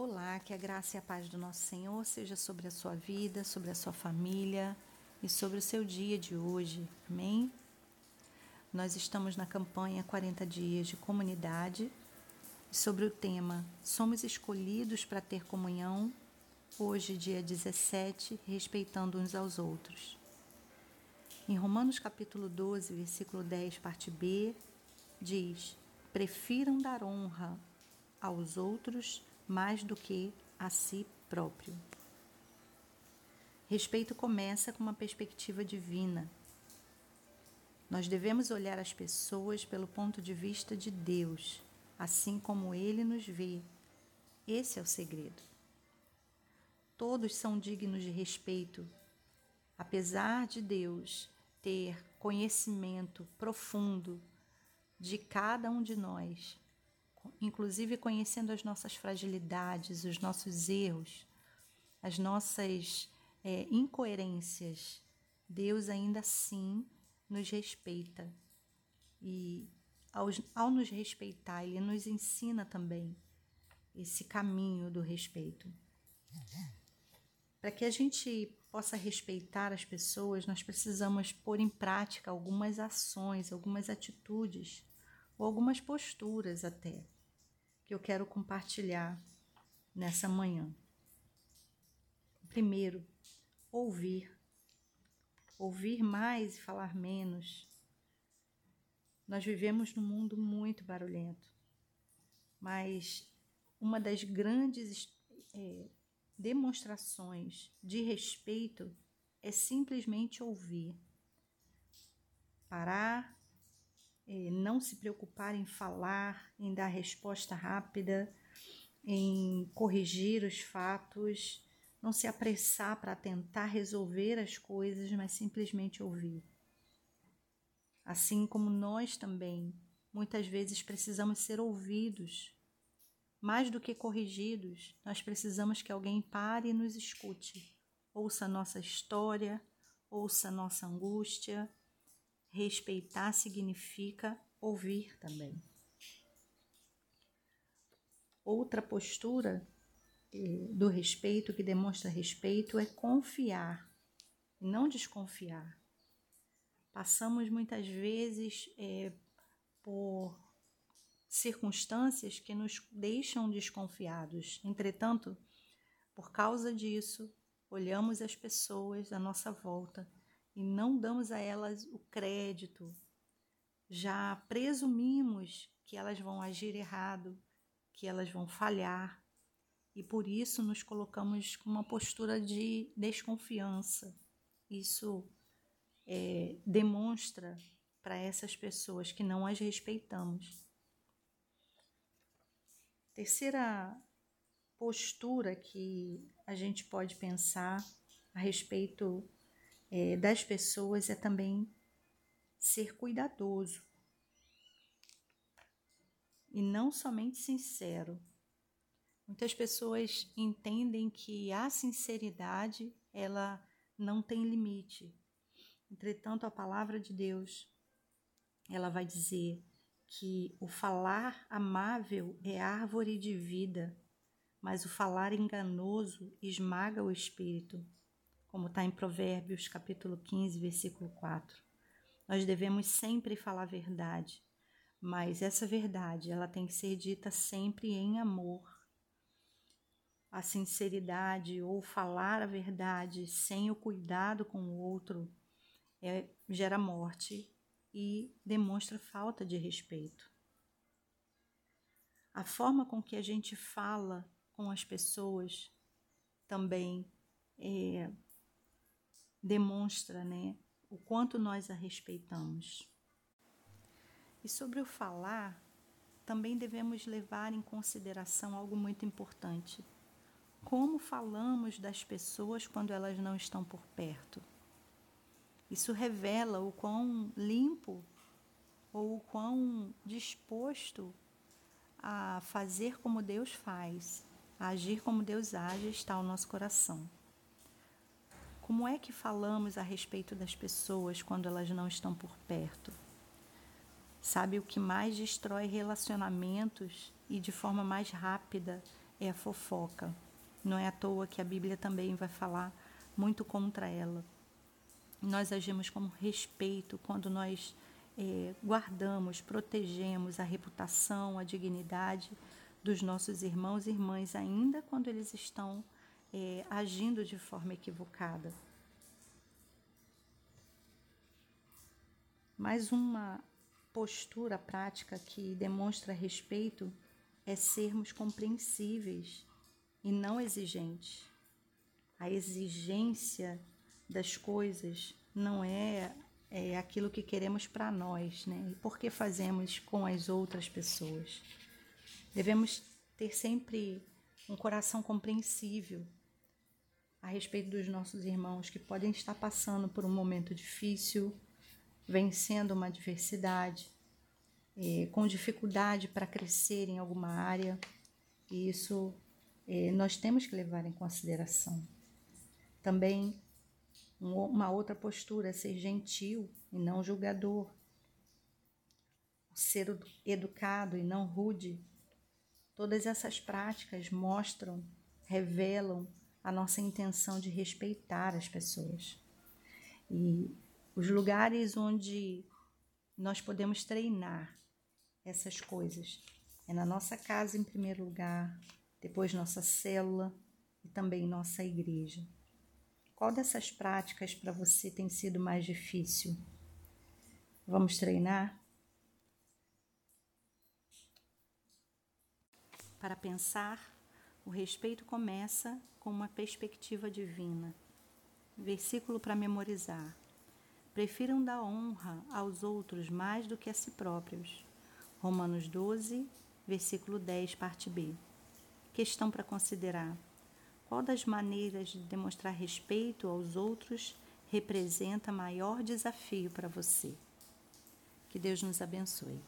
Olá, que a graça e a paz do nosso Senhor seja sobre a sua vida, sobre a sua família e sobre o seu dia de hoje. Amém? Nós estamos na campanha 40 dias de comunidade sobre o tema Somos escolhidos para ter comunhão, hoje, dia 17, respeitando uns aos outros. Em Romanos capítulo 12, versículo 10, parte B, diz: Prefiram dar honra aos outros mais do que a si próprio. Respeito começa com uma perspectiva divina. Nós devemos olhar as pessoas pelo ponto de vista de Deus, assim como Ele nos vê. Esse é o segredo. Todos são dignos de respeito, apesar de Deus ter conhecimento profundo de cada um de nós inclusive conhecendo as nossas fragilidades, os nossos erros, as nossas é, incoerências, Deus ainda assim nos respeita. E ao, ao nos respeitar, Ele nos ensina também esse caminho do respeito. Para que a gente possa respeitar as pessoas, nós precisamos pôr em prática algumas ações, algumas atitudes ou algumas posturas até que eu quero compartilhar nessa manhã. Primeiro, ouvir. Ouvir mais e falar menos. Nós vivemos num mundo muito barulhento, mas uma das grandes é, demonstrações de respeito é simplesmente ouvir. Parar não se preocupar em falar, em dar resposta rápida, em corrigir os fatos, não se apressar para tentar resolver as coisas, mas simplesmente ouvir. Assim como nós também, muitas vezes precisamos ser ouvidos. Mais do que corrigidos, nós precisamos que alguém pare e nos escute, ouça nossa história, ouça nossa angústia, Respeitar significa ouvir também. Outra postura eh, do respeito, que demonstra respeito, é confiar não desconfiar. Passamos muitas vezes é, por circunstâncias que nos deixam desconfiados. Entretanto, por causa disso, olhamos as pessoas à nossa volta e não damos a elas o crédito, já presumimos que elas vão agir errado, que elas vão falhar e por isso nos colocamos com uma postura de desconfiança. Isso é, demonstra para essas pessoas que não as respeitamos. Terceira postura que a gente pode pensar a respeito é, das pessoas é também ser cuidadoso e não somente sincero. Muitas pessoas entendem que a sinceridade ela não tem limite. Entretanto, a palavra de Deus ela vai dizer que o falar amável é árvore de vida, mas o falar enganoso esmaga o espírito como está em Provérbios capítulo 15, versículo 4. Nós devemos sempre falar a verdade, mas essa verdade ela tem que ser dita sempre em amor. A sinceridade ou falar a verdade sem o cuidado com o outro é, gera morte e demonstra falta de respeito. A forma com que a gente fala com as pessoas também é, demonstra né, o quanto nós a respeitamos. E sobre o falar, também devemos levar em consideração algo muito importante. Como falamos das pessoas quando elas não estão por perto? Isso revela o quão limpo ou o quão disposto a fazer como Deus faz, a agir como Deus age está o nosso coração. Como é que falamos a respeito das pessoas quando elas não estão por perto? Sabe o que mais destrói relacionamentos e de forma mais rápida é a fofoca. Não é à toa que a Bíblia também vai falar muito contra ela. Nós agimos com respeito quando nós é, guardamos, protegemos a reputação, a dignidade dos nossos irmãos e irmãs, ainda quando eles estão é, agindo de forma equivocada. Mais uma postura prática que demonstra respeito é sermos compreensíveis e não exigentes. A exigência das coisas não é, é aquilo que queremos para nós, né? E por que fazemos com as outras pessoas? Devemos ter sempre um coração compreensível a respeito dos nossos irmãos que podem estar passando por um momento difícil, vencendo uma adversidade, com dificuldade para crescer em alguma área, e isso nós temos que levar em consideração. Também uma outra postura, ser gentil e não julgador, ser educado e não rude. Todas essas práticas mostram, revelam a nossa intenção de respeitar as pessoas. E os lugares onde nós podemos treinar essas coisas é na nossa casa, em primeiro lugar, depois nossa célula e também nossa igreja. Qual dessas práticas para você tem sido mais difícil? Vamos treinar? Para pensar, o respeito começa com uma perspectiva divina. Versículo para memorizar. Prefiram dar honra aos outros mais do que a si próprios. Romanos 12, versículo 10, parte B. Questão para considerar: qual das maneiras de demonstrar respeito aos outros representa maior desafio para você? Que Deus nos abençoe.